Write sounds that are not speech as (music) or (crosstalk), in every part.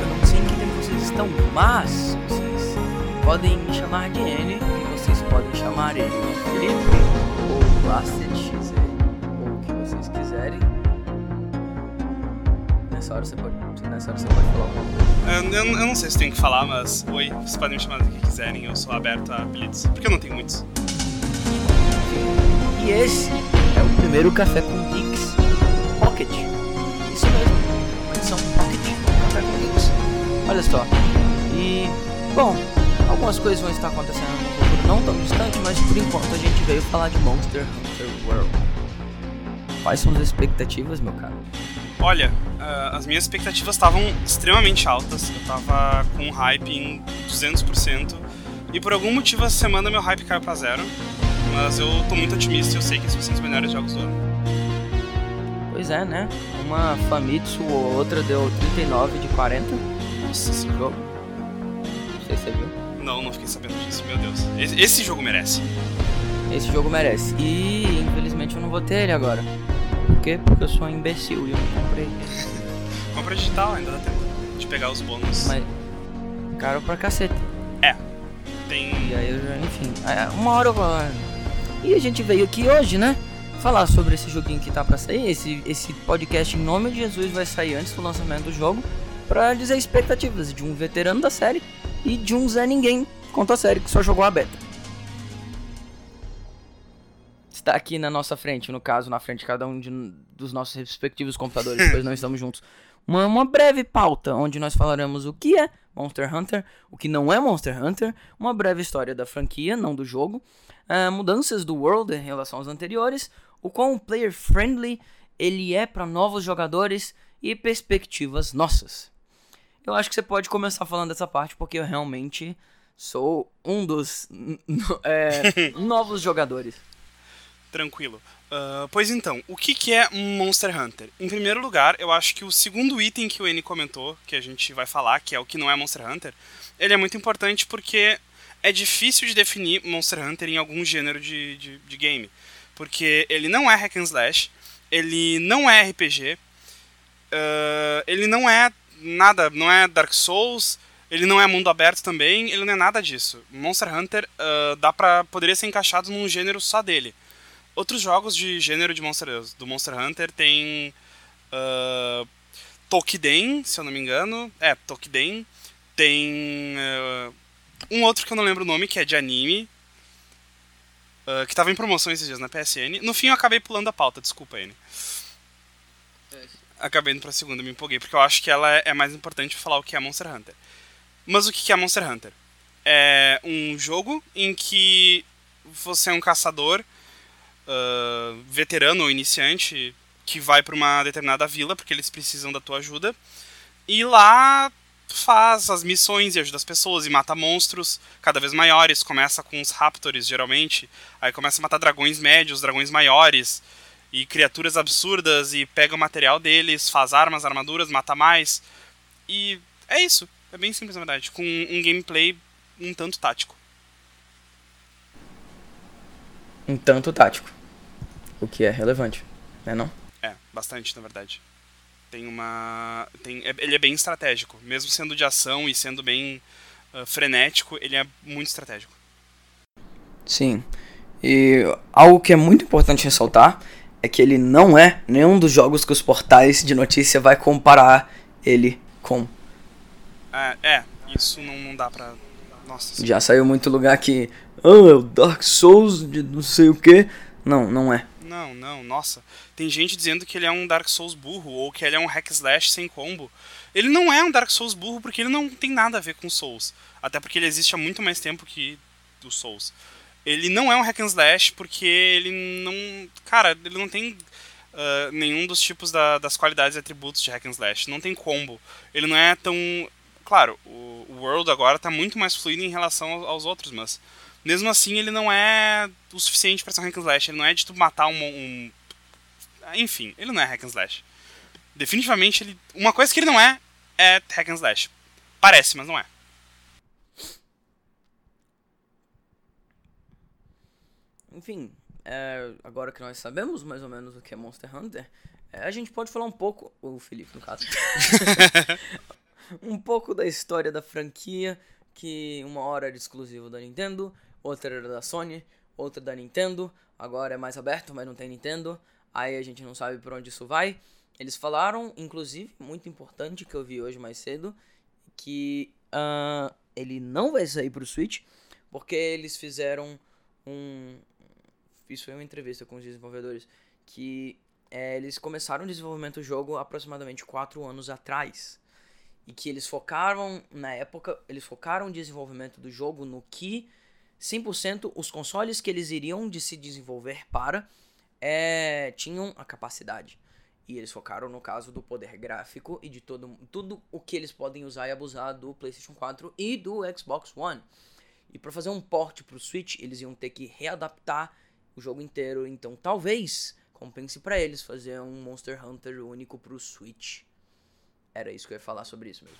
eu não sei em que tempo vocês estão, mas vocês podem me chamar de N e vocês podem chamar ele de Felipe ou Blasted XZ ou o que vocês quiserem. Nessa hora você pode, nessa hora você pode falar alguma coisa. Eu, eu não sei se tenho que falar, mas oi, vocês podem me chamar do que quiserem, eu sou aberto a apelidos, porque eu não tenho muitos. E esse é o primeiro Café com Geeks Pocket. Isso mesmo, Olha só. E, bom, algumas coisas vão estar acontecendo no futuro não tão distante, mas por enquanto a gente veio falar de Monster Hunter World. Quais são as expectativas, meu caro? Olha, uh, as minhas expectativas estavam extremamente altas, eu tava com um hype em 200%, e por algum motivo essa semana meu hype caiu pra zero. Mas eu tô muito otimista e eu sei que esses vão ser os melhores jogos do ano. Pois é, né? Uma Famitsu ou outra deu 39 de 40. Nossa esse jogo. Não sei se você viu. Não, não fiquei sabendo disso, meu Deus. Esse, esse jogo merece. Esse jogo merece. E infelizmente eu não vou ter ele agora. Por quê? Porque eu sou um imbecil e eu não comprei. (laughs) Compra digital, ainda dá tempo de pegar os bônus. Mas. Caro pra cacete. É. Tem. E aí eu já, enfim. Uma hora eu vou. E a gente veio aqui hoje, né? Falar sobre esse joguinho que tá pra sair. Esse, esse podcast em nome de Jesus vai sair antes do lançamento do jogo. Pra dizer expectativas de um veterano da série e de um Zé Ninguém contra a série que só jogou a beta. Está aqui na nossa frente, no caso, na frente de cada um de, dos nossos respectivos computadores, pois não estamos juntos. Uma, uma breve pauta onde nós falaremos o que é Monster Hunter, o que não é Monster Hunter, uma breve história da franquia, não do jogo, uh, mudanças do World em relação aos anteriores, o quão player friendly ele é para novos jogadores e perspectivas nossas. Eu acho que você pode começar falando dessa parte porque eu realmente sou um dos é, (laughs) novos jogadores. Tranquilo. Uh, pois então, o que, que é Monster Hunter? Em primeiro lugar, eu acho que o segundo item que o N comentou, que a gente vai falar, que é o que não é Monster Hunter, ele é muito importante porque é difícil de definir Monster Hunter em algum gênero de, de, de game. Porque ele não é hack and slash, ele não é RPG, uh, ele não é nada, não é Dark Souls, ele não é mundo aberto também, ele não é nada disso. Monster Hunter uh, dá pra, poderia ser encaixado num gênero só dele. Outros jogos de gênero de Monster, do Monster Hunter tem uh, Tokiden, se eu não me engano. É, Tokiden. Tem uh, um outro que eu não lembro o nome, que é de anime. Uh, que tava em promoção esses dias na PSN. No fim eu acabei pulando a pauta, desculpa, N. Acabei indo pra segunda, me empolguei, porque eu acho que ela é, é mais importante falar o que é Monster Hunter. Mas o que é Monster Hunter? É um jogo em que você é um caçador uh, veterano ou iniciante que vai para uma determinada vila porque eles precisam da tua ajuda. E lá faz as missões e ajuda as pessoas e mata monstros cada vez maiores. Começa com os raptors, geralmente. Aí começa a matar dragões médios, dragões maiores e criaturas absurdas e pega o material deles, faz armas, armaduras, mata mais. E é isso. É bem simples, na verdade. Com um gameplay um tanto tático. Um tanto tático. O que é relevante, né não? É, bastante, na verdade tem uma tem, é, ele é bem estratégico mesmo sendo de ação e sendo bem uh, frenético ele é muito estratégico sim e algo que é muito importante ressaltar é que ele não é nenhum dos jogos que os portais de notícia vai comparar ele com é, é isso não, não dá pra nossa já saiu muito lugar que ah, é o Dark Souls de não sei o que não não é não, não, nossa. Tem gente dizendo que ele é um Dark Souls burro ou que ele é um hack slash sem combo. Ele não é um Dark Souls burro porque ele não tem nada a ver com Souls. Até porque ele existe há muito mais tempo que o Souls. Ele não é um hack and slash porque ele não. Cara, ele não tem uh, nenhum dos tipos da, das qualidades e atributos de hack and slash. Não tem combo. Ele não é tão. Claro, o, o World agora está muito mais fluido em relação aos outros, mas mesmo assim ele não é o suficiente para ser um hack and slash. Ele não é de tu matar um, um, Enfim, ele não é hack and slash. Definitivamente, ele... uma coisa que ele não é, é hack and slash. Parece, mas não é. Enfim, é, agora que nós sabemos mais ou menos o que é Monster Hunter, é, a gente pode falar um pouco, o Felipe no caso, (laughs) um pouco da história da franquia, que uma hora era exclusivo da Nintendo, outra era da Sony, outra da Nintendo, agora é mais aberto, mas não tem Nintendo. Aí a gente não sabe por onde isso vai. Eles falaram, inclusive, muito importante que eu vi hoje mais cedo, que uh, ele não vai sair pro Switch, porque eles fizeram um. Isso foi uma entrevista com os desenvolvedores. Que é, eles começaram o desenvolvimento do jogo aproximadamente 4 anos atrás. E que eles focaram, na época, eles focaram o desenvolvimento do jogo no que 100% os consoles que eles iriam de se desenvolver para é, tinham a capacidade. E eles focaram no caso do poder gráfico e de todo, tudo o que eles podem usar e abusar do PlayStation 4 e do Xbox One. E para fazer um port para o Switch, eles iam ter que readaptar o jogo inteiro. Então talvez compense para eles fazer um Monster Hunter único para o Switch. Era isso que eu ia falar sobre isso mesmo.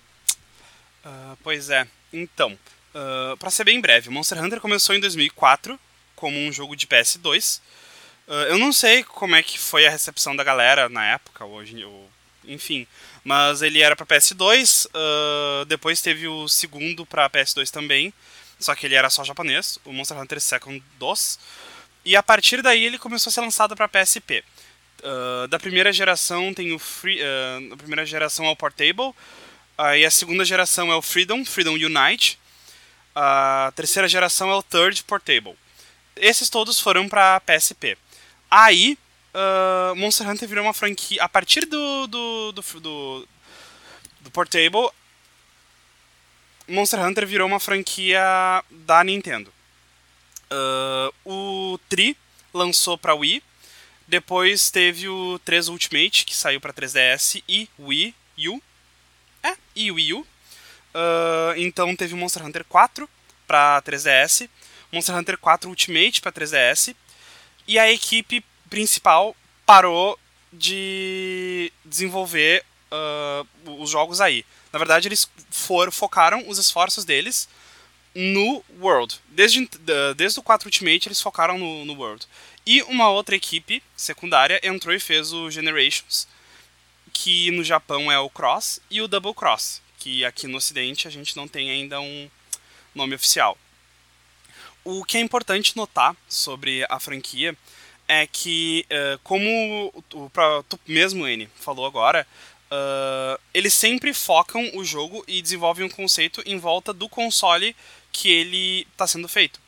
Uh, pois é. Então, uh, ah, para ser bem breve, Monster Hunter começou em 2004 como um jogo de PS2 Uh, eu não sei como é que foi a recepção da galera na época, hoje, ou, enfim. Mas ele era para PS2, uh, depois teve o segundo para PS2 também, só que ele era só japonês, o Monster Hunter Second 2. E a partir daí ele começou a ser lançado para PSP. Uh, da primeira geração tem o Free, uh, a primeira geração é o Portable, aí a segunda geração é o Freedom, Freedom Unite. A terceira geração é o Third Portable. Esses todos foram para PSP. Aí, uh, Monster Hunter virou uma franquia. A partir do, do, do, do, do Portable, Monster Hunter virou uma franquia da Nintendo. Uh, o Tri lançou para Wii. Depois teve o 3 Ultimate, que saiu para 3DS e Wii U. É, e Wii U. Uh, então teve o Monster Hunter 4 para 3DS, Monster Hunter 4 Ultimate para 3DS e a equipe principal parou de desenvolver uh, os jogos aí. Na verdade, eles foram, focaram os esforços deles no World. Desde, desde o 4 Ultimate, eles focaram no, no World. E uma outra equipe secundária entrou e fez o Generations, que no Japão é o Cross, e o Double Cross, que aqui no Ocidente a gente não tem ainda um nome oficial. O que é importante notar sobre a franquia é que, uh, como tu mesmo, N, falou agora, uh, eles sempre focam o jogo e desenvolvem um conceito em volta do console que ele está sendo feito.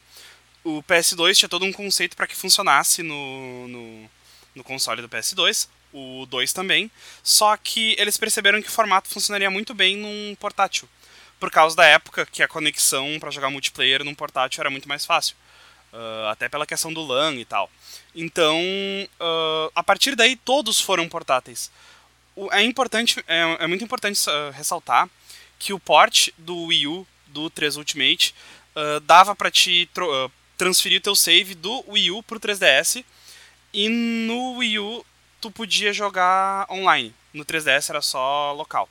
O PS2 tinha todo um conceito para que funcionasse no, no, no console do PS2, o 2 também, só que eles perceberam que o formato funcionaria muito bem num portátil por causa da época que a conexão para jogar multiplayer num portátil era muito mais fácil. Uh, até pela questão do LAN e tal. Então, uh, a partir daí, todos foram portáteis. O, é, importante, é, é muito importante uh, ressaltar que o port do Wii U, do 3 Ultimate, dava para te transferir o teu save do Wii U pro 3DS e no Wii U tu podia jogar online. No 3DS era só local.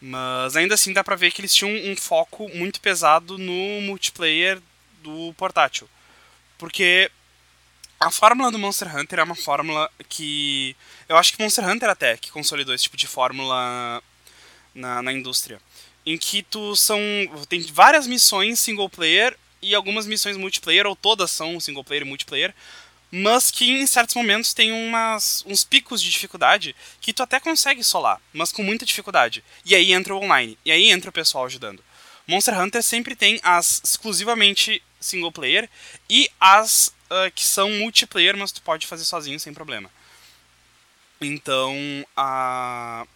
Mas ainda assim dá pra ver que eles tinham um foco muito pesado no multiplayer do portátil. Porque a fórmula do Monster Hunter é uma fórmula que. Eu acho que Monster Hunter até que consolidou esse tipo de fórmula na, na indústria. Em que tu são. Tem várias missões single player e algumas missões multiplayer, ou todas são single player e multiplayer, mas que em certos momentos tem umas, uns picos de dificuldade que tu até consegue solar, mas com muita dificuldade. E aí entra o online, e aí entra o pessoal ajudando. Monster Hunter sempre tem as exclusivamente single player e as uh, que são multiplayer, mas tu pode fazer sozinho sem problema. Então, a...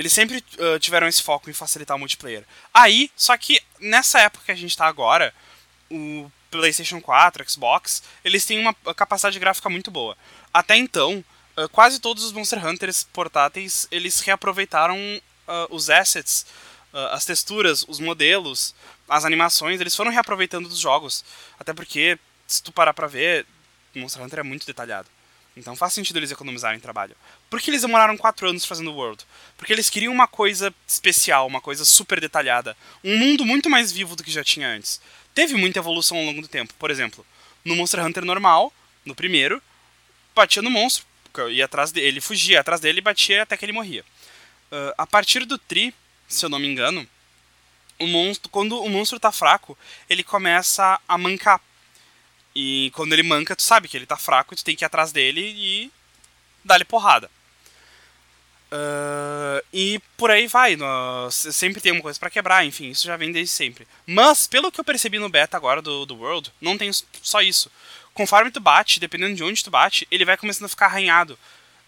eles sempre uh, tiveram esse foco em facilitar o multiplayer. Aí, só que nessa época que a gente está agora, o PlayStation 4, Xbox, eles têm uma capacidade gráfica muito boa. Até então, uh, quase todos os Monster Hunters portáteis, eles reaproveitaram uh, os assets, as texturas, os modelos, as animações, eles foram reaproveitando dos jogos. Até porque, se tu parar pra ver, Monster Hunter é muito detalhado. Então faz sentido eles economizarem trabalho. Por que eles demoraram 4 anos fazendo o World? Porque eles queriam uma coisa especial, uma coisa super detalhada. Um mundo muito mais vivo do que já tinha antes teve muita evolução ao longo do tempo. Por exemplo, no Monster Hunter normal, no primeiro, batia no monstro, ia atrás dele, ele fugia atrás dele e batia até que ele morria. Uh, a partir do Tri, se eu não me engano, o monstro, quando o monstro tá fraco, ele começa a mancar. E quando ele manca, tu sabe que ele tá fraco, tu tem que ir atrás dele e dar-lhe porrada. Uh, e por aí vai, no, sempre tem uma coisa para quebrar, enfim, isso já vem desde sempre. Mas, pelo que eu percebi no beta agora do, do World, não tem só isso. Conforme tu bate, dependendo de onde tu bate, ele vai começando a ficar arranhado.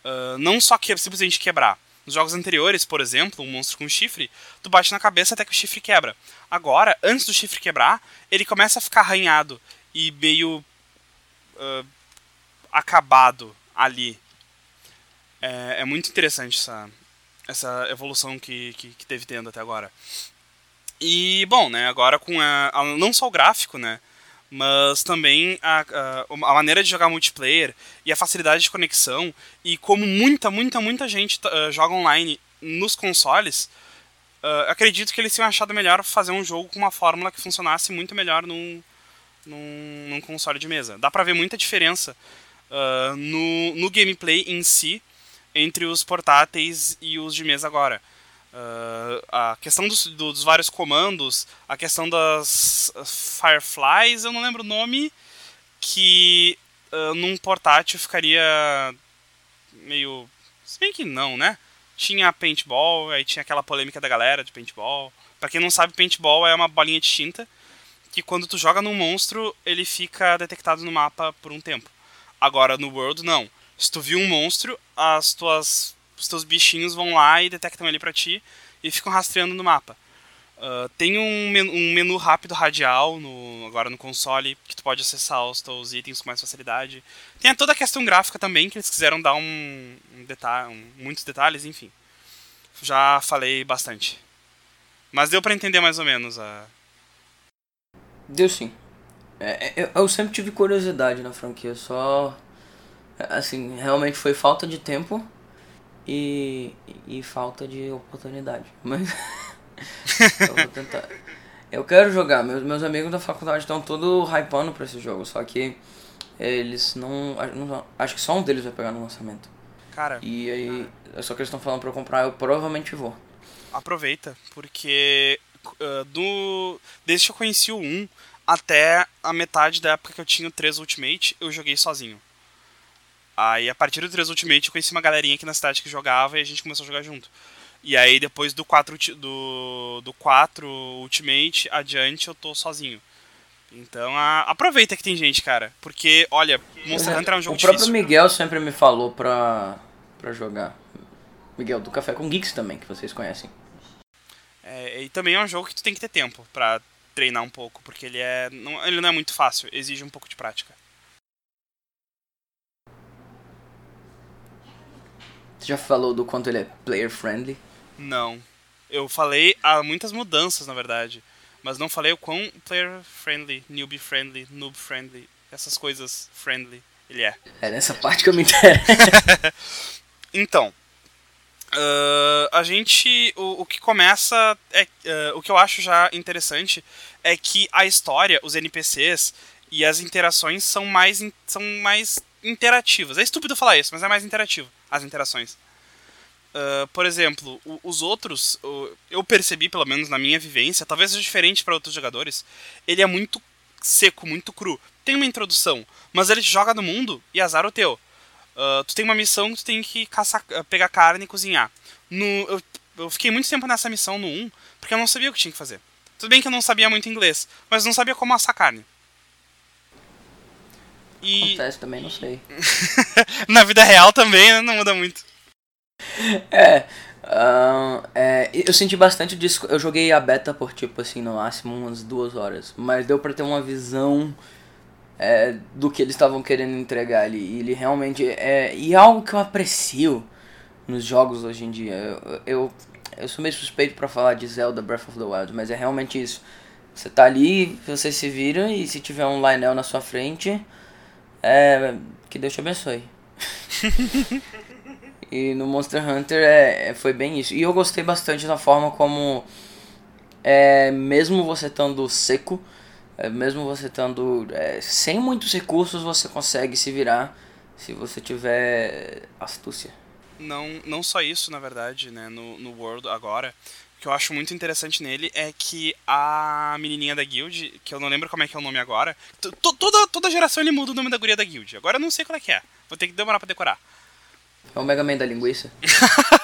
Uh, não só que simplesmente quebrar. Nos jogos anteriores, por exemplo, um monstro com chifre, tu bate na cabeça até que o chifre quebra. Agora, antes do chifre quebrar, ele começa a ficar arranhado e meio uh, acabado ali. É, é, muito interessante essa, essa evolução que, que, que, teve tendo até agora. E, bom, né, agora com a, a não só o gráfico, né, mas também a, a, a, maneira de jogar multiplayer e a facilidade de conexão e como muita, muita, muita gente uh, joga online nos consoles, uh, acredito que eles tenham achado melhor fazer um jogo com uma fórmula que funcionasse muito melhor num, num, num console de mesa. Dá pra ver muita diferença uh, no, no gameplay em si entre os portáteis e os de mesa agora. Uh, a questão dos, dos, vários comandos, a questão das Fireflies, eu não lembro o nome, que uh, num portátil ficaria meio. Se bem que não, né? Tinha paintball, aí tinha aquela polêmica da galera de paintball. Pra quem não sabe, paintball é uma bolinha de tinta que quando tu joga num monstro, ele fica detectado no mapa por um tempo. Agora no World, não. Se tu viu um monstro, as tuas os teus bichinhos vão lá e detectam ele para ti e ficam rastreando no mapa. Uh, tem um menu, um menu, rápido radial no, agora no console que tu pode acessar os teus itens com mais facilidade. Tem toda a questão gráfica também, que eles quiseram dar um, um um, muitos detalhes, enfim. Já falei bastante. Mas deu para entender mais ou menos a. Deu sim. É, é, eu, eu sempre tive curiosidade na franquia, só. Assim, realmente foi falta de tempo e, e falta de oportunidade. (laughs) Mas eu vou tentar. Eu quero jogar, meus, meus amigos da faculdade estão todos hypando pra esse jogo, só que eles não, não, Acho que só um deles vai pegar no lançamento. Cara. E aí, é só que eles estão falando pra eu comprar, eu provavelmente vou. Aproveita, porque uh, do, desde que eu conheci o 1 até a metade da época que eu tinha o 3 Ultimate, eu joguei sozinho. Aí a partir do 3 Ultimate eu conheci uma galerinha aqui na cidade que jogava e a gente começou a jogar junto. E aí depois do 4, do, do 4 Ultimate adiante eu tô sozinho. Então a, aproveita que tem gente, cara. Porque, olha, Monster Hunter é um jogo difícil. O próprio difícil. Miguel sempre me falou pra, pra jogar. Miguel, do Café com Geeks também, que vocês conhecem. É, e também é um jogo que tu tem que ter tempo pra treinar um pouco, porque ele é não, ele não é muito fácil, exige um pouco de prática. Você já falou do quanto ele é player friendly? Não. Eu falei há muitas mudanças, na verdade. Mas não falei o quão player friendly, newbie friendly, noob friendly, essas coisas friendly ele é. É nessa parte que eu me (laughs) interesso. (laughs) então, uh, a gente. O, o que começa. É, uh, o que eu acho já interessante é que a história, os NPCs e as interações são mais, são mais interativas. É estúpido falar isso, mas é mais interativo as interações. Uh, por exemplo, o, os outros, o, eu percebi, pelo menos na minha vivência, talvez seja diferente para outros jogadores, ele é muito seco, muito cru. Tem uma introdução, mas ele joga no mundo e azar o teu. Uh, tu tem uma missão que tu tem que caçar, pegar carne e cozinhar. No, eu, eu fiquei muito tempo nessa missão no 1, porque eu não sabia o que tinha que fazer. Tudo bem que eu não sabia muito inglês, mas não sabia como assar carne. E... Acontece também, não sei. (laughs) Na vida real também, né? Não muda muito. É, uh, é, eu senti bastante disso. Eu joguei a beta por tipo assim, no máximo umas duas horas. Mas deu pra ter uma visão é, do que eles estavam querendo entregar ali. E ele realmente é. E é algo que eu aprecio nos jogos hoje em dia. Eu, eu, eu sou meio suspeito para falar de Zelda Breath of the Wild, mas é realmente isso. Você tá ali, você se vira e se tiver um Lionel na sua frente é, que Deus te abençoe. (laughs) e no Monster Hunter é, é, foi bem isso. E eu gostei bastante da forma como, é, mesmo você estando seco, é, mesmo você estando é, sem muitos recursos, você consegue se virar se você tiver astúcia. Não, não só isso, na verdade, né, no, no World agora, que eu acho muito interessante nele é que a menininha da guild, que eu não lembro como é que é o nome agora, toda, toda geração ele muda o nome da guria da guild. Agora eu não sei qual é que é. Vou ter que demorar pra decorar. É o Mega Man da linguiça.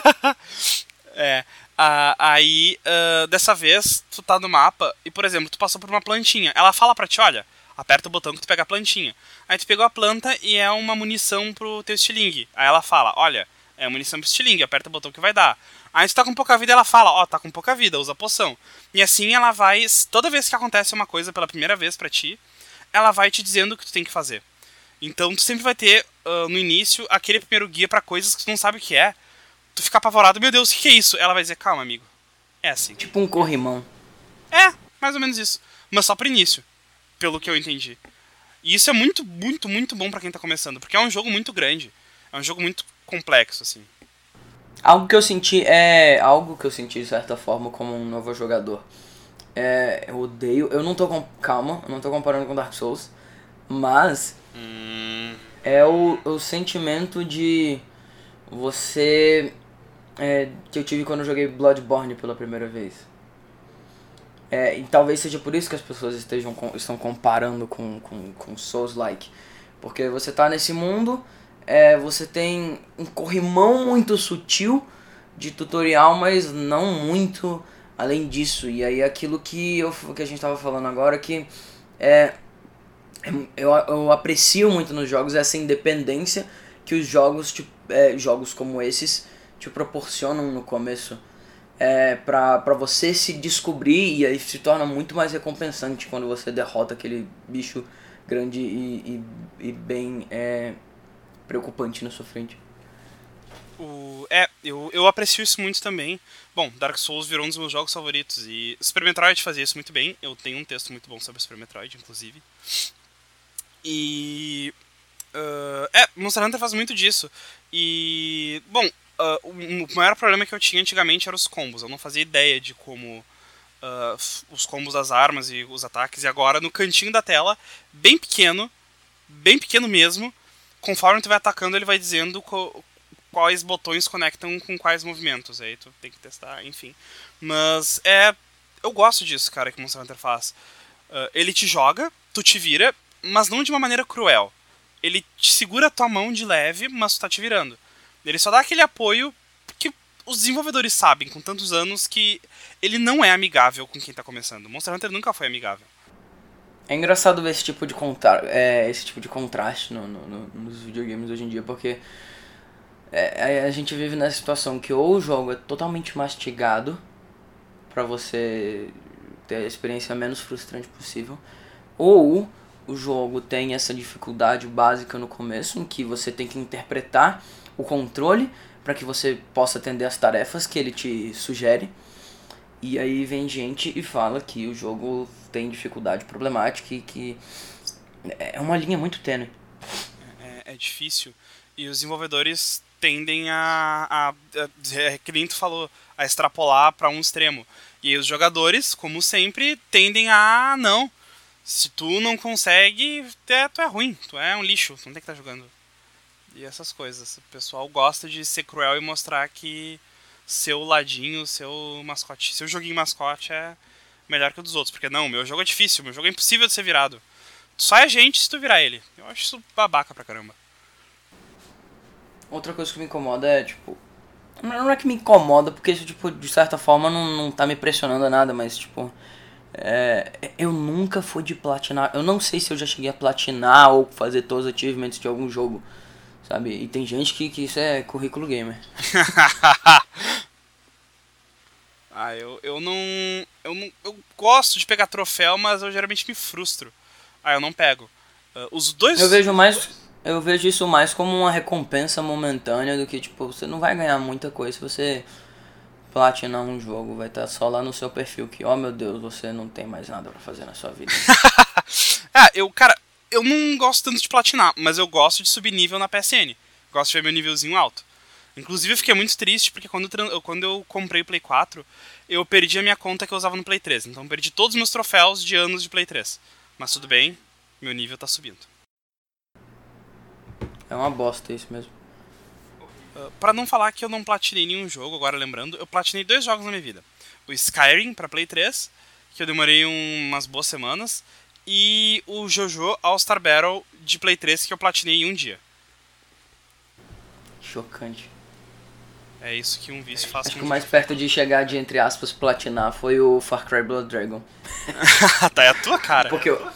(laughs) é. Uh, aí, uh, dessa vez, tu tá no mapa e, por exemplo, tu passou por uma plantinha. Ela fala pra ti, olha, aperta o botão que tu pega a plantinha. Aí tu pegou a planta e é uma munição pro teu estilingue. Aí ela fala, olha, é munição pro estilingue, aperta o botão que vai dar. Aí tu tá com pouca vida, ela fala, ó, oh, tá com pouca vida, usa poção. E assim ela vai, toda vez que acontece uma coisa pela primeira vez para ti, ela vai te dizendo o que tu tem que fazer. Então tu sempre vai ter, uh, no início, aquele primeiro guia para coisas que tu não sabe o que é tu fica apavorado, meu Deus, o que é isso? Ela vai dizer, calma, amigo. É assim. Tipo um corrimão. É, mais ou menos isso. Mas só pro início, pelo que eu entendi. E isso é muito, muito, muito bom para quem tá começando, porque é um jogo muito grande. É um jogo muito complexo, assim. Algo que eu senti é. Algo que eu senti de certa forma como um novo jogador. É. Eu odeio. Eu não tô com. Calma, eu não tô comparando com Dark Souls. Mas. Hum... É o, o sentimento de. Você é, que eu tive quando eu joguei Bloodborne pela primeira vez. É, e talvez seja por isso que as pessoas estejam estão comparando com, com, com Souls-like. Porque você tá nesse mundo, é, você tem um corrimão muito sutil de tutorial, mas não muito além disso. E aí aquilo que, eu, que a gente tava falando agora, que é, eu, eu aprecio muito nos jogos essa independência que os jogos, tipo, é, jogos como esses te proporcionam no começo é, pra você se descobrir e aí se torna muito mais recompensante quando você derrota aquele bicho grande e, e, e bem é, preocupante na sua frente. O, é, eu, eu aprecio isso muito também. Bom, Dark Souls virou um dos meus jogos favoritos e Super Metroid fazia isso muito bem. Eu tenho um texto muito bom sobre Super Metroid, inclusive. E. Uh, é, Monster Hunter faz muito disso. E. Bom, uh, o maior problema que eu tinha antigamente eram os combos. Eu não fazia ideia de como uh, os combos das armas e os ataques. E agora, no cantinho da tela, bem pequeno, bem pequeno mesmo, conforme tu vai atacando, ele vai dizendo quais botões conectam com quais movimentos. Aí tu tem que testar, enfim. Mas é. Eu gosto disso, cara, que o Monster Hunter faz. Uh, ele te joga, tu te vira, mas não de uma maneira cruel. Ele te segura a tua mão de leve, mas tu tá te virando. Ele só dá aquele apoio que os desenvolvedores sabem com tantos anos que ele não é amigável com quem tá começando. Monster Hunter nunca foi amigável. É engraçado ver esse tipo de, contra é, esse tipo de contraste no, no, no, nos videogames hoje em dia, porque é, a gente vive nessa situação que ou o jogo é totalmente mastigado para você ter a experiência menos frustrante possível, ou o jogo tem essa dificuldade básica no começo, em que você tem que interpretar o controle para que você possa atender as tarefas que ele te sugere. E aí vem gente e fala que o jogo tem dificuldade problemática e que é uma linha muito tênue. É, é difícil. E os desenvolvedores tendem a, a, a é, que tu falou, a extrapolar para um extremo. E os jogadores, como sempre, tendem a não. Se tu não consegue, é, tu é ruim, tu é um lixo, tu não tem que estar tá jogando e essas coisas. O pessoal gosta de ser cruel e mostrar que seu ladinho, seu mascote, seu joguinho mascote é melhor que o dos outros. Porque não, meu jogo é difícil, meu jogo é impossível de ser virado. Só é gente se tu virar ele. Eu acho isso babaca pra caramba. Outra coisa que me incomoda é, tipo. Não é que me incomoda, porque isso, tipo, de certa forma não, não tá me pressionando a nada, mas, tipo. É, eu nunca fui de platinar. Eu não sei se eu já cheguei a platinar ou fazer todos os achievements de algum jogo. Sabe? E tem gente que, que isso é currículo gamer. (laughs) ah, eu, eu não. Eu não. Eu gosto de pegar troféu, mas eu geralmente me frustro. Ah, eu não pego. Uh, os dois. Eu vejo mais. Eu vejo isso mais como uma recompensa momentânea do que, tipo, você não vai ganhar muita coisa se você platinar um jogo. Vai estar tá só lá no seu perfil que, oh meu Deus, você não tem mais nada para fazer na sua vida. (laughs) ah, eu, cara, eu não gosto tanto de platinar, mas eu gosto de subir nível na PSN. Gosto de ver meu nívelzinho alto. Inclusive eu fiquei muito triste porque quando eu, quando eu comprei o Play 4, eu perdi a minha conta que eu usava no Play 3. Então eu perdi todos os meus troféus de anos de Play 3. Mas tudo bem, meu nível tá subindo. É uma bosta isso mesmo. Uh, para não falar que eu não platinei nenhum jogo, agora lembrando, eu platinei dois jogos na minha vida. o Skyrim para Play 3, que eu demorei um, umas boas semanas, e o Jojo All-Star Battle de Play 3, que eu platinei em um dia. Chocante. É isso que um vício faz Acho com que o mais perto de chegar de, entre aspas, platinar foi o Far Cry Blood Dragon. (laughs) tá, é a tua cara. Porque eu,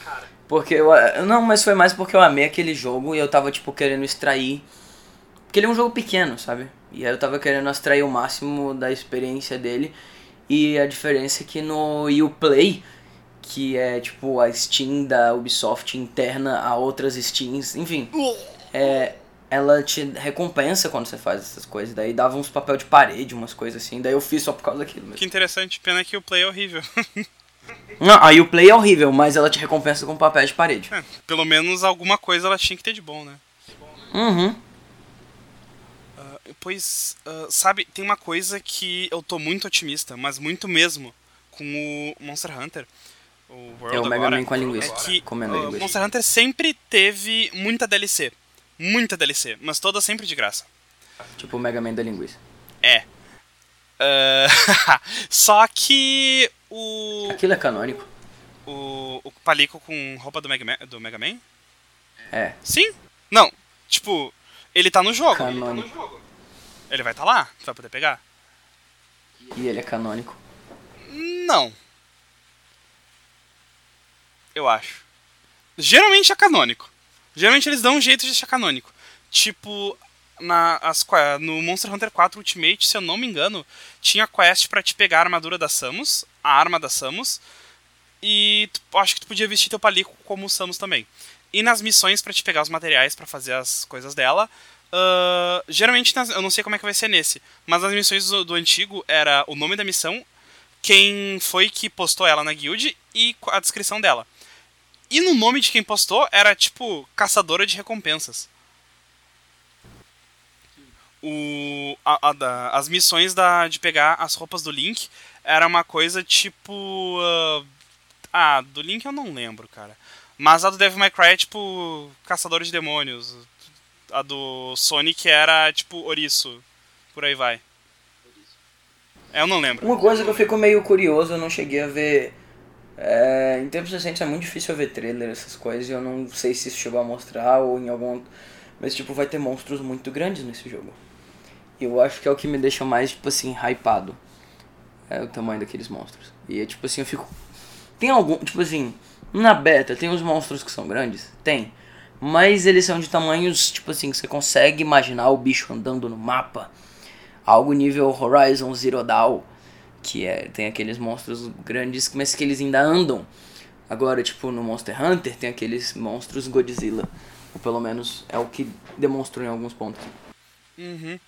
porque eu. Não, mas foi mais porque eu amei aquele jogo e eu tava, tipo, querendo extrair. Porque ele é um jogo pequeno, sabe? E aí eu tava querendo extrair o máximo da experiência dele. E a diferença é que no Uplay, que é tipo a Steam da Ubisoft interna a outras Steams, enfim. É, ela te recompensa quando você faz essas coisas. Daí dava uns papel de parede, umas coisas assim. Daí eu fiz só por causa daquilo mesmo. Que interessante, pena que o play é horrível. (laughs) Não, aí o play é horrível, mas ela te recompensa com papel de parede. É, pelo menos alguma coisa ela tinha que ter de bom, né? Uhum. Uh, pois, uh, sabe, tem uma coisa que eu tô muito otimista, mas muito mesmo, com o Monster Hunter. O World É o Mega agora, Man com a linguiça. É que Comendo uh. Monster Hunter sempre teve muita DLC. Muita DLC, mas toda sempre de graça. Tipo o Mega Man da linguiça. É. Uh, (laughs) só que o, Aquilo é canônico. o, o Palico com roupa do Mega Man, do Mega Man? É. Sim. Não. Tipo, ele tá no jogo. Canônico. Ele vai estar tá lá, tu vai poder pegar? E ele é canônico. Não. Eu acho. Geralmente é canônico. Geralmente eles dão um jeito de deixar canônico. Tipo, na, as, no Monster Hunter 4 Ultimate, se eu não me engano, tinha quest pra te pegar a armadura da Samus, a arma da Samus, e tu- acho que tu podia vestir teu palico como o Samus também. E nas missões pra te pegar os materiais pra fazer as coisas dela, ah, geralmente, nas- eu não sei como é que vai ser nesse, mas nas missões do, do antigo era o nome da missão, quem foi que postou ela na guild e a descrição dela. E no nome de quem postou era tipo caçadora de recompensas. O, a- a da- as missões da, de pegar as roupas do Link era uma coisa tipo. ah, ah, do Link eu não lembro, cara. Mas a do Devil May Cry é tipo caçador de demônios. A do Sonic era tipo ouriço. Por aí vai. Eu não lembro. Uma coisa que eu fico meio curioso, eu não cheguei a ver. É, em tempos recentes é muito difícil eu ver trailer, essas coisas, e eu não sei se isso chegou a mostrar ou em algum. Mas, tipo, vai ter monstros muito grandes nesse jogo. E eu acho que é o que me deixa mais, tipo assim, hypado. É o tamanho daqueles monstros. E é tipo assim, eu fico. Tem algum. Tipo assim, na beta tem os monstros que são grandes? Tem. Mas eles são de tamanhos, tipo assim, que você consegue imaginar o bicho andando no mapa. Algo nível Horizon Zero Dawn. Que é, tem aqueles monstros grandes, mas que eles ainda andam. Agora, tipo, no Monster Hunter tem aqueles monstros Godzilla. Ou pelo menos é o que demonstrou em alguns pontos. Uhum.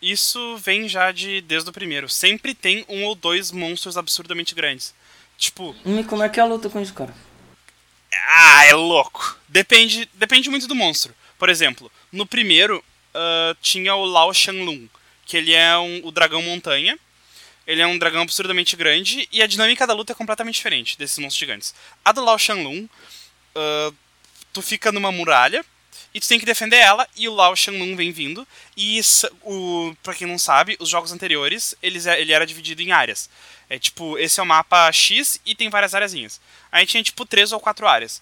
Isso vem já de desde o primeiro. Sempre tem um ou dois monstros absurdamente grandes. Tipo, E como é que é a luta com isso, cara? ah, é louco. Depende, depende muito do monstro. Por exemplo, no primeiro ah, tinha o Lao Shanlun, que ele é um, o dragão montanha. Ele é um dragão absurdamente grande e a dinâmica da luta é completamente diferente desses monstros gigantes. A do Lao Shanlun, ah, tu fica numa muralha e tu tem que defender ela e o Lao Shanlun vem vindo e o para quem não sabe, os jogos anteriores, eles é- ele era dividido em áreas. É tipo, esse é o mapa X e tem várias áreazinhas. Aí tinha tipo três ou quatro áreas,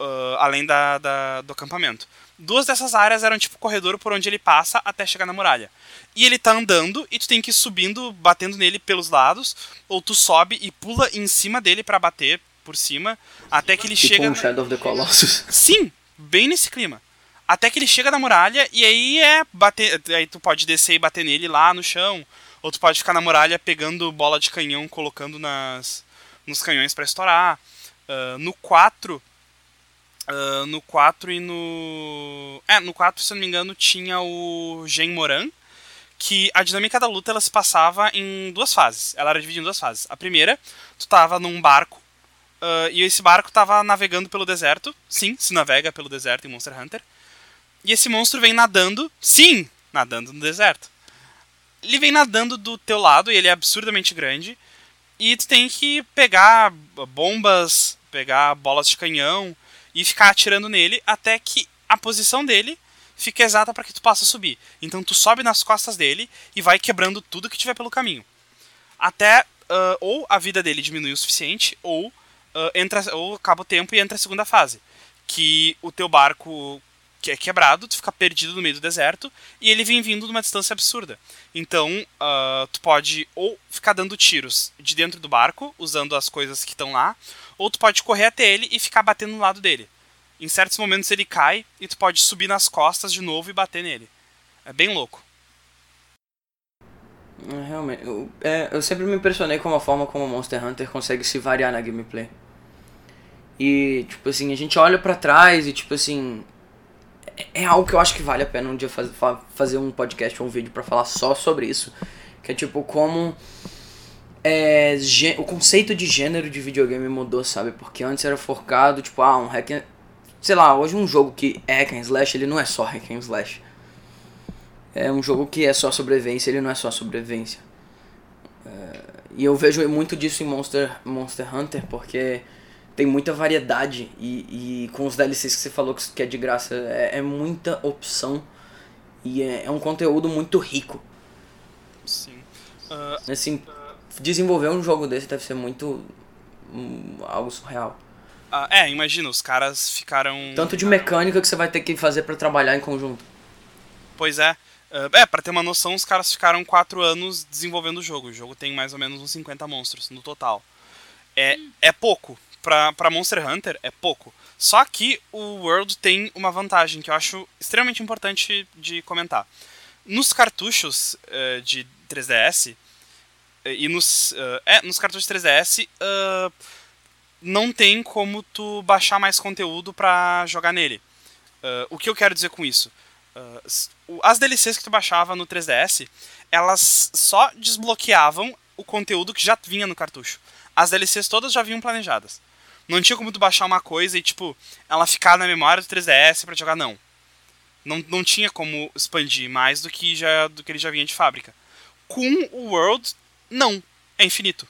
ah, além da, da- do acampamento. Duas dessas áreas eram tipo o corredor por onde ele passa até chegar na muralha. E ele tá andando e tu tem que ir subindo, batendo nele pelos lados, ou tu sobe e pula em cima dele pra bater por cima, até que ele Tipo chega um Shadow of the Colossus. (laughs) Sim, bem nesse clima. Até que ele chega na muralha e aí é bater. Aí tu pode descer e bater nele lá no chão. Ou tu pode ficar na muralha pegando bola de canhão, colocando nas, nos canhões pra estourar. Ah, no 4. Ah, no 4 e no. É, no 4, se eu não me engano, tinha o Gen Moran. Que a dinâmica da luta ela se passava em duas fases. Ela era dividida em duas fases. A primeira, tu tava num barco ah, e esse barco tava navegando pelo deserto. Sim, se navega pelo deserto em Monster Hunter. E esse monstro vem nadando. Sim, nadando no deserto. Ele vem nadando do teu lado e ele é absurdamente grande. E tu tem que pegar bombas, pegar bolas de canhão e ficar atirando nele até que a posição dele fica exata para que tu possa subir. Então tu sobe nas costas dele e vai quebrando tudo que tiver pelo caminho. Até uh, ou a vida dele diminui o suficiente, ou, uh, entra, ou acaba o tempo e entra a segunda fase. Que o teu barco que é quebrado, tu fica perdido no meio do deserto, e ele vem vindo de uma distância absurda. Então, uh, tu pode ou ficar dando tiros de dentro do barco, usando as coisas que estão lá, ou tu pode correr até ele e ficar batendo no lado dele. Em certos momentos ele cai e tu pode subir nas costas de novo e bater nele. É bem louco. É, realmente, eu, é, eu sempre me impressionei com a forma como Monster Hunter consegue se variar na gameplay. E, tipo assim, a gente olha para trás e, tipo assim, é, é algo que eu acho que vale a pena um dia faz, fazer um podcast ou um vídeo para falar só sobre isso. Que é tipo como é, o conceito de gênero de videogame mudou, sabe? Porque antes era forcado, tipo, ah, um hack. Sei lá, hoje um jogo que é hack and slash, ele não é só hack and slash é um jogo que é só sobrevivência, ele não é só sobrevivência. É, e eu vejo muito disso em Monster, Monster Hunter, porque tem muita variedade e, e com os DLCs que você falou que é de graça, é, é muita opção e é, é, um conteúdo muito rico. Sim. Uh, assim, desenvolver um jogo desse deve ser muito. Um, algo surreal. Uh, é, imagina, os caras ficaram. Tanto de mecânica que você vai ter que fazer para trabalhar em conjunto. Pois é. Uh, é, pra ter uma noção, os caras ficaram 4 anos desenvolvendo o jogo. O jogo tem mais ou menos uns 50 monstros no total. É, é pouco. Pra Monster Hunter, é pouco. Só que o World tem uma vantagem que eu acho extremamente importante de comentar. Nos cartuchos uh, de 3DS, uh, eh, e nos, é, nos cartuchos 3DS, não tem como tu baixar mais conteúdo pra jogar nele. o que eu quero dizer com isso? Uh, as DLCs que tu baixava no 3DS, elas só desbloqueavam o conteúdo que já vinha no cartucho. As DLCs todas já vinham planejadas. Não tinha como tu baixar uma coisa e, tipo, ela ficar na memória do 3DS para jogar, não. não. Não tinha como expandir mais do que, já, do que ele já vinha de fábrica. Com o World, não. É infinito.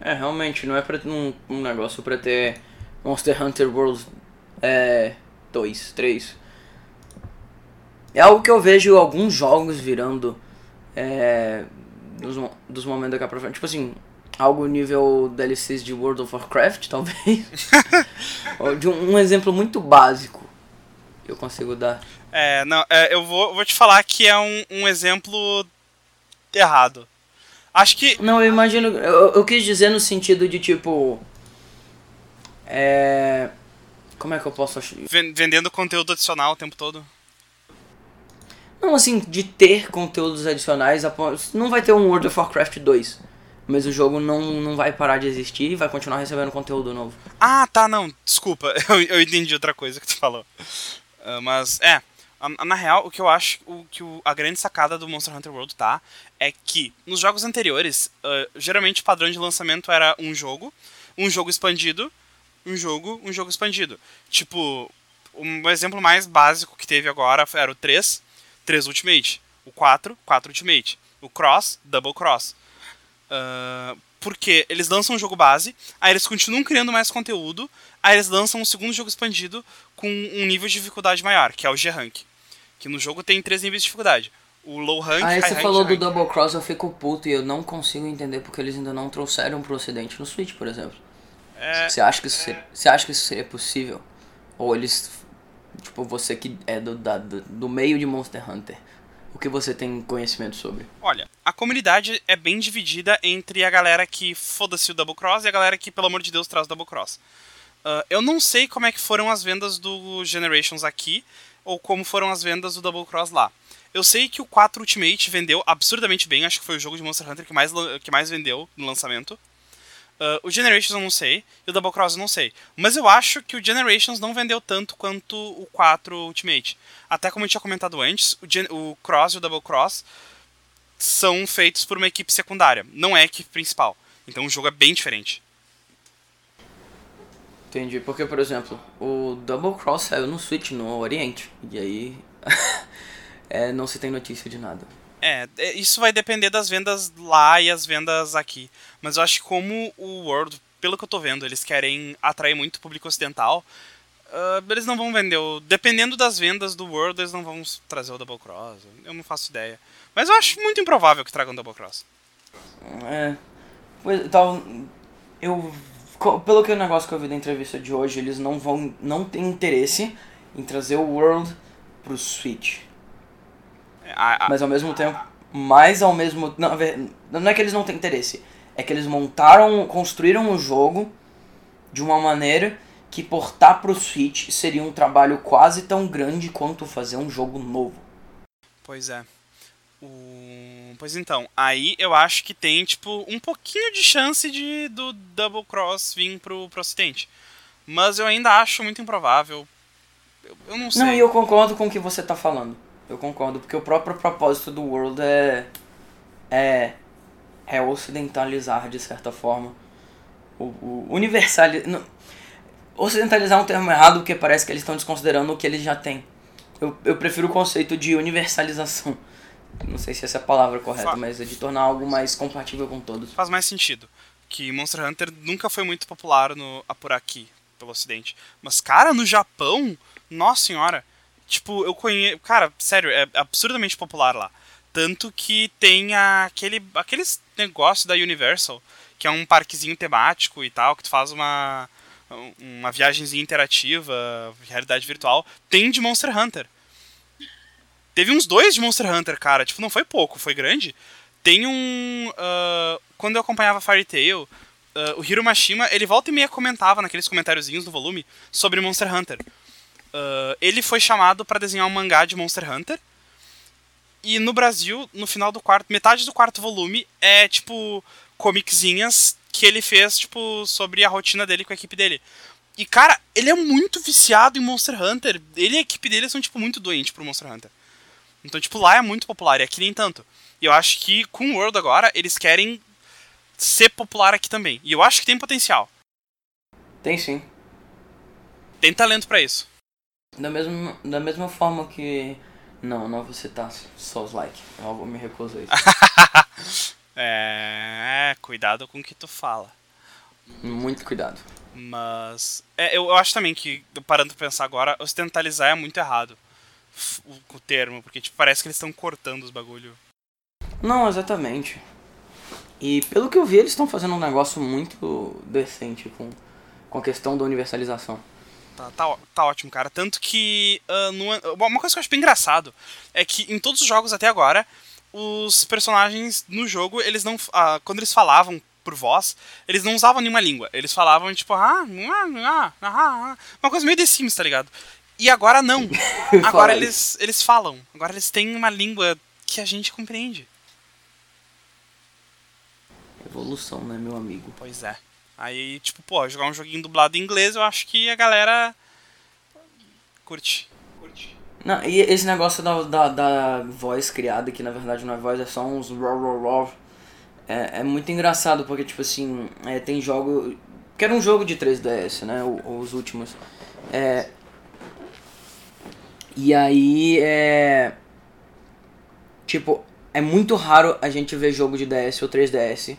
É, realmente, não é pra um, um negócio pra ter Monster Hunter World é, 2, 3. É algo que eu vejo alguns jogos virando é, dos, dos momentos daqui pra frente. Tipo assim, algo nível DLCs de World of Warcraft, talvez. (laughs) de um, um, exemplo muito básico que eu consigo dar. É, não, é, eu vou, vou te falar que é um, um exemplo errado. Acho que. Não, eu imagino. Eu, eu quis dizer no sentido de tipo. É. Como é que eu posso. Vendendo conteúdo adicional o tempo todo? Não, assim, de ter conteúdos adicionais, não vai ter um World of Warcraft 2. Mas o jogo não, não vai parar de existir e vai continuar recebendo conteúdo novo. Ah, tá, não. Desculpa, (laughs) eu, eu entendi outra coisa que tu falou. Uh, mas, é. Na real, o que eu acho o que o, a grande sacada do Monster Hunter World tá é que nos jogos anteriores, uh, geralmente o padrão de lançamento era um jogo, um jogo expandido, um jogo, um jogo expandido. Tipo, um exemplo mais básico que teve agora era o 3, 3 Ultimate. O 4, 4 Ultimate. O Cross, Double Cross. Uh, porque eles lançam um jogo base, aí eles continuam criando mais conteúdo, aí eles lançam um segundo jogo expandido com um nível de dificuldade maior, que é o G-Rank. Que no jogo tem três níveis de dificuldade. O low rank, Aí você falou do Double Cross, eu fico puto e eu não consigo entender porque eles ainda não trouxeram pro ocidente no Switch, por exemplo. É, você, acha que isso seria, você acha que isso seria possível? Ou eles. Tipo, você que é do, da, do, do meio de Monster Hunter. O que você tem conhecimento sobre? Olha, comunidade é bem dividida entre a galera que foda-se o Double Cross e a galera que, pelo amor de Deus, traz o Double Cross. Uh, eu não sei como é que foram as vendas do Generations aqui, ou como foram as vendas do Double Cross lá. Eu sei que o 4 Ultimate vendeu absurdamente bem, acho que foi o jogo de Monster Hunter que mais, que mais vendeu no lançamento. Uh, o Generations eu não sei, e o Double Cross eu não sei. Mas eu acho que o Generations não vendeu tanto quanto o 4 Ultimate. Até como eu tinha comentado antes, o, Gen o Cross e o Double Cross são feitos por uma equipe secundária, não é a equipe principal. Então o jogo é bem diferente. Entendi, porque por exemplo, o Double Cross saiu no Switch no Oriente, e aí (laughs) é, não se tem notícia de nada. É, é, isso vai depender das vendas lá e as vendas aqui. Mas eu acho que como o World, pelo que eu tô vendo, eles querem atrair muito o público ocidental, uh, eles não vão vender. O, dependendo das vendas do World, eles não vão trazer o Double Cross. Eu não faço ideia. Mas eu acho muito improvável que tragam Double Cross. É. Pois, tal, eu. Pelo que o negócio que eu vi da entrevista de hoje, eles não vão. não tem interesse em trazer o World pro Switch. A- a- Mas ao mesmo tempo. Mas ao mesmo. Não, não é que eles não têm interesse. É que eles montaram. construíram o jogo de uma maneira que portar pro Switch seria um trabalho quase tão grande quanto fazer um jogo novo. Pois é. O... Pois então, aí eu acho que tem, tipo, um pouquinho de chance de do Double Cross vir pro, pro ocidente. Mas eu ainda acho muito improvável. Eu, eu não sei. Não, e eu concordo com o que você tá falando. Eu concordo, porque o próprio propósito do World é. é. é ocidentalizar de certa forma. O, o universalizar. Ocidentalizar é um termo errado porque parece que eles estão desconsiderando o que eles já têm. Eu, eu prefiro o conceito de universalização. Não sei se essa é a palavra correta, Fa- mas é de tornar algo mais compatível com todos. Faz mais sentido. Que Monster Hunter nunca foi muito popular no, por aqui, pelo ocidente. Mas, cara, no Japão, nossa senhora. Tipo, eu conheço. Cara, sério, é absurdamente popular lá. Tanto que tem aquele, aqueles negócio da Universal, que é um parquezinho temático e tal, que tu faz uma, uma viagemzinha interativa, realidade virtual. Tem de Monster Hunter. Teve uns dois de Monster Hunter, cara. Tipo, não foi pouco, foi grande. Tem um. ah, quando eu acompanhava Fairy Tail, ah, o Hiro Mashima, ele volta e meia comentava naqueles comentáriozinhos do volume sobre Monster Hunter. Ah, ele foi chamado pra desenhar um mangá de Monster Hunter. E no Brasil, no final do quarto, metade do quarto volume é tipo comiczinhas que ele fez tipo sobre a rotina dele com a equipe dele. E cara, ele é muito viciado em Monster Hunter. Ele e a equipe dele são tipo muito doentes pro Monster Hunter. Então, tipo, lá é muito popular e aqui nem tanto. E eu acho que com o World agora, eles querem ser popular aqui também. E eu acho que tem potencial. Tem sim. Tem talento pra isso. Da mesma, da mesma forma que. Não, não vou citar Souls Like. Eu vou me recusar isso. (laughs) É. Cuidado com o que tu fala. Muito cuidado. Mas. É, eu, eu acho também que, parando pra pensar agora, ocidentalizar é muito errado. O, o termo, porque tipo, parece que eles estão cortando os bagulho. Não, exatamente. E pelo que eu vi, eles estão fazendo um negócio muito decente com, com a questão da universalização. Tá, tá, tá ótimo, cara. Tanto que. ah, no an- uma coisa que eu acho bem engraçado é que em todos os jogos até agora, os personagens no jogo, eles não. ah, quando eles falavam por voz, eles não usavam nenhuma língua. Eles falavam tipo. Ah, ah, ah, ah, ah, uma coisa meio The Sims, tá ligado? E agora não. (laughs) Agora eles, eles falam. Agora eles têm uma língua que a gente compreende. Evolução, né, meu amigo? Pois é. Aí, tipo, pô, jogar um joguinho dublado em inglês, eu acho que a galera curte. Curte. Não, e esse negócio da, da, da voz criada, que na verdade não é voz, é só uns raw, raw, raw. É, é muito engraçado, porque, tipo assim, é, tem jogo. Que era um jogo de 3DS, né? o- Os últimos. É. E aí é. Tipo, é muito raro a gente ver jogo de DS ou 3DS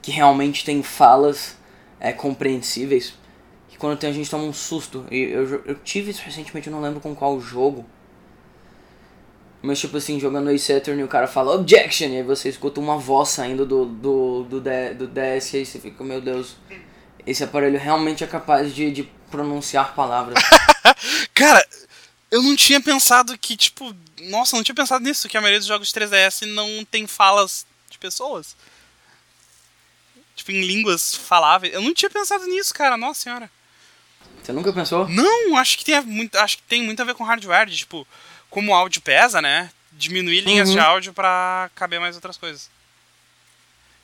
que realmente tem falas é, compreensíveis. Que quando tem a gente toma um susto. E eu, eu tive isso recentemente, eu não lembro com qual jogo. Mas tipo assim, jogando Ace Attorney o cara fala Objection! E aí você escuta uma voz saindo do, do, do, do DS e aí você fica, meu Deus, esse aparelho realmente é capaz de, de pronunciar palavras. (laughs) Cara, eu não tinha pensado que, tipo. Nossa, eu não tinha pensado nisso, que a maioria dos jogos de 3DS não tem falas de pessoas. Tipo, em línguas faláveis. Eu não tinha pensado nisso, cara, nossa senhora. Você nunca pensou? Não, acho que tem muito, acho que tem muito a ver com hardware, de, tipo, como o áudio pesa, né? Diminuir linhas Uhum. de áudio pra caber mais outras coisas.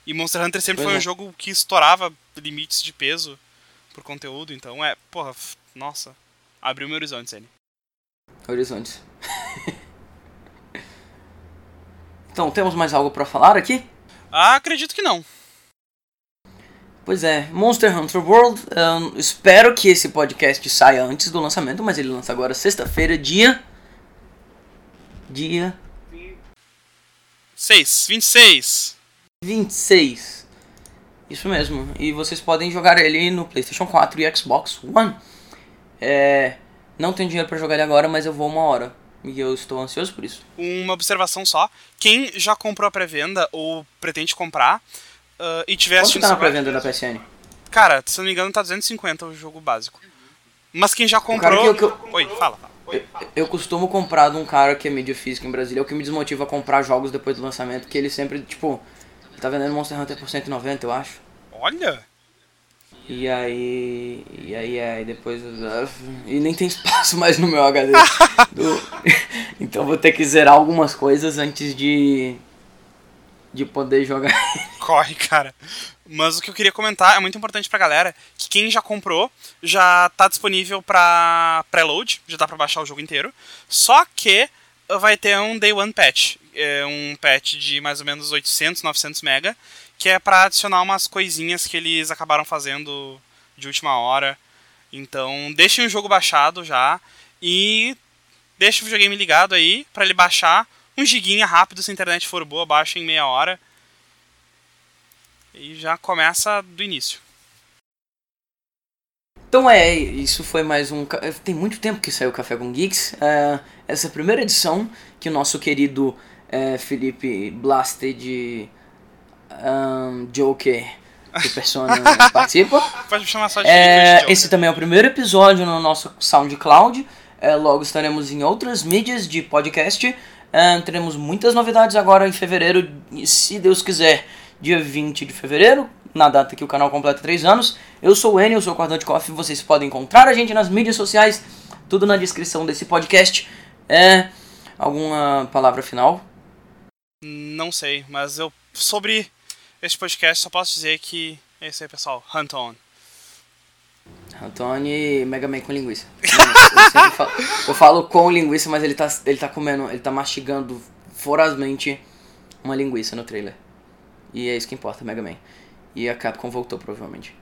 E Monster Hunter sempre Pois foi um é. jogo que estourava limites de peso por conteúdo, então é, porra, nossa, abriu meu horizonte, ele. Horizontes. (laughs) então, temos mais algo pra falar aqui? Ah, acredito que não. Pois é, Monster Hunter World. ahn, espero que esse podcast saia antes do lançamento, mas ele lança agora sexta-feira, dia. Dia 6, 26. 26. Isso mesmo. E vocês podem jogar ele no PlayStation 4 e Xbox One. É, não tenho dinheiro pra jogar ele agora, mas eu vou uma hora. E eu estou ansioso por isso. Uma observação só. Quem já comprou a pré-venda ou pretende comprar uh, e tiver Quanto tá na pré-venda da PSN? Cara, se eu não me engano tá 250 o jogo básico. Mas quem já comprou... que eu- que eu- Oi, fala. fala. Eu, eu costumo comprar de um cara que é mídia física em Brasília, é o que me desmotiva a comprar jogos depois do lançamento, que ele sempre, tipo, ele tá vendendo Monster Hunter por 190, eu acho. Olha... E aí. E aí e depois. (laughs) E nem tem espaço mais no meu HD. (laughs) Do- (laughs) então vou ter que zerar algumas coisas antes de. de poder jogar. Corre, cara. Mas o que eu queria comentar é muito importante pra galera que quem já comprou já tá disponível pra preload, já dá pra baixar o jogo inteiro. Só que vai ter um day one patch, é um patch de mais ou menos 800, 900 mega, que é pra adicionar umas coisinhas que eles acabaram fazendo de última hora. Então, deixem o jogo baixado já e deixa o videogame ligado aí pra ele baixar um giguinha rápido se a internet for boa, baixa em meia hora. E já começa do início. Então é, isso foi mais um. Tem muito tempo que saiu o Café com Geeks. É, essa é primeira edição que o nosso querido é, Felipe Blasted um, Joker do Persona (laughs) participa. Pode me chamar só de É, Joker. esse também é o primeiro episódio no nosso SoundCloud. É, logo estaremos em outras mídias de podcast. É, teremos muitas novidades agora em fevereiro, e se Deus quiser, dia 20 de fevereiro, na data que o canal completa 3 anos. Eu sou o Enio, eu sou o Cordão de Coffee. Vocês podem encontrar a gente nas mídias sociais, tudo na descrição desse podcast. É, alguma palavra final? Não sei, mas eu sobre este podcast só posso dizer que é isso aí, pessoal. Hunt on. Antônio Mega Man com linguiça. Eu, falo, eu falo com linguiça, mas ele tá, ele tá comendo, ele tá mastigando vorazmente uma linguiça no trailer. E é isso que importa, Mega Man. E a Capcom voltou, provavelmente.